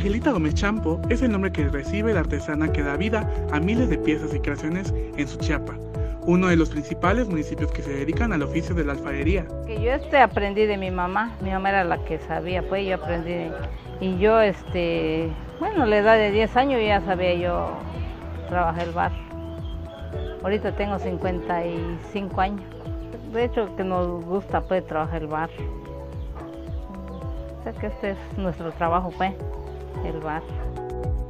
Angelita Gómez Champo es el nombre que recibe la artesana que da vida a miles de piezas y creaciones en Suchiapa, uno de los principales municipios que se dedican al oficio de la alfarería. Que yo este aprendí de mi mamá, mi mamá era la que sabía, pues yo aprendí y yo este, bueno, la edad de 10 años ya sabía yo trabajar el barro. Ahorita tengo 55 años. De hecho que nos gusta pues trabajar el barro. O sea que este es nuestro trabajo pues el barro.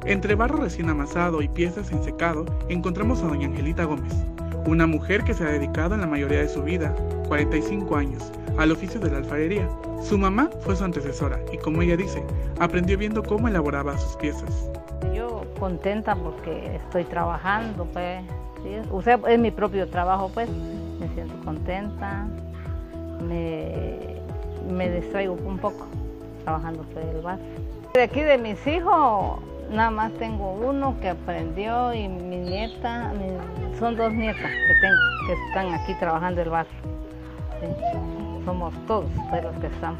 Entre barro recién amasado y piezas en secado, encontramos a doña Angelita Gómez, una mujer que se ha dedicado en la mayoría de su vida, 45 años, al oficio de la alfarería. Su mamá fue su antecesora y como ella dice, aprendió viendo cómo elaboraba sus piezas. Yo contenta porque estoy trabajando, pues, o sea, es mi propio trabajo, pues, me siento contenta, me, me distraigo un poco trabajando por el barrio. De aquí de mis hijos, nada más tengo uno que aprendió y mi nieta, son dos nietas que tengo que están aquí trabajando el barrio. Somos todos pues, los que estamos.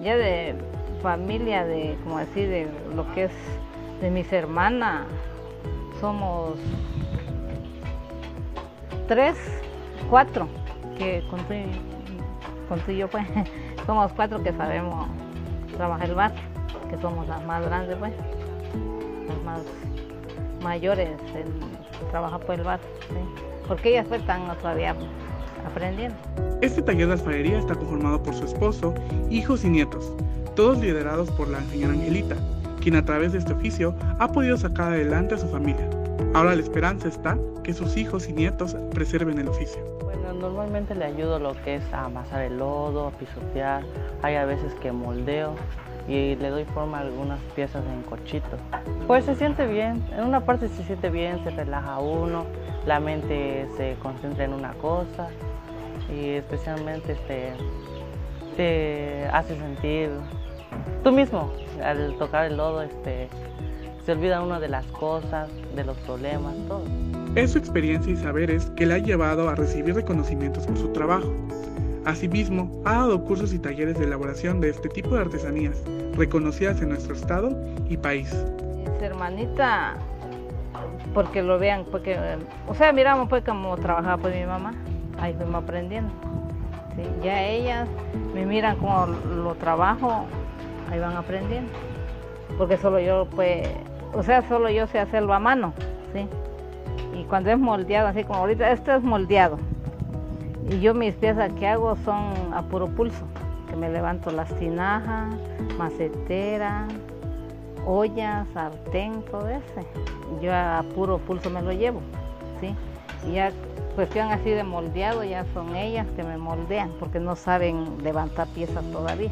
Ya de familia, de como decir, de lo que es de mis hermanas, somos tres, cuatro, que contigo yo pues, somos cuatro que sabemos trabajar el barrio que somos las más grandes, pues, las más mayores en trabajar por el bar, porque ellas pues están todavía aprendiendo. Este taller de alfarería está conformado por su esposo, hijos y nietos, todos liderados por la señora Angelita, quien a través de este oficio ha podido sacar adelante a su familia. Ahora la esperanza está que sus hijos y nietos preserven el oficio. Bueno, normalmente le ayudo lo que es a amasar el lodo, a pisotear, hay a veces que moldeo y le doy forma a algunas piezas en cochito. Pues se siente bien, en una parte se siente bien, se relaja uno, la mente se concentra en una cosa y especialmente este, te hace sentir tú mismo al tocar el lodo este, se olvida uno de las cosas, de los problemas, todo. Es su experiencia y saberes que le ha llevado a recibir reconocimientos por su trabajo. Asimismo, ha dado cursos y talleres de elaboración de este tipo de artesanías, reconocidas en nuestro estado y país. Hermanita, porque lo vean, porque, o sea, miramos pues cómo trabajaba pues mi mamá, ahí fuimos aprendiendo. ya ellas me miran como lo trabajo, ahí van aprendiendo. Porque solo yo pues, o sea, solo yo sé hacerlo a mano, ¿sí? Y cuando es moldeado, así como ahorita, esto es moldeado y yo mis piezas que hago son a puro pulso, que me levanto las tinajas, macetera, ollas, sartén, todo ese. Yo a puro pulso me lo llevo, ¿sí? Y ya cuestión así de moldeado, ya son ellas que me moldean, porque no saben levantar piezas todavía.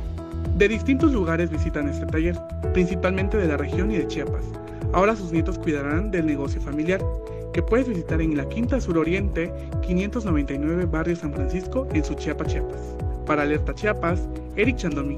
De distintos lugares visitan este taller, principalmente de la región y de Chiapas. Ahora sus nietos cuidarán del negocio familiar que puedes visitar en la Quinta Suroriente 599 Barrio San Francisco en Suchiapa, Chiapas. Para Alerta Chiapas, Eric Chandomí.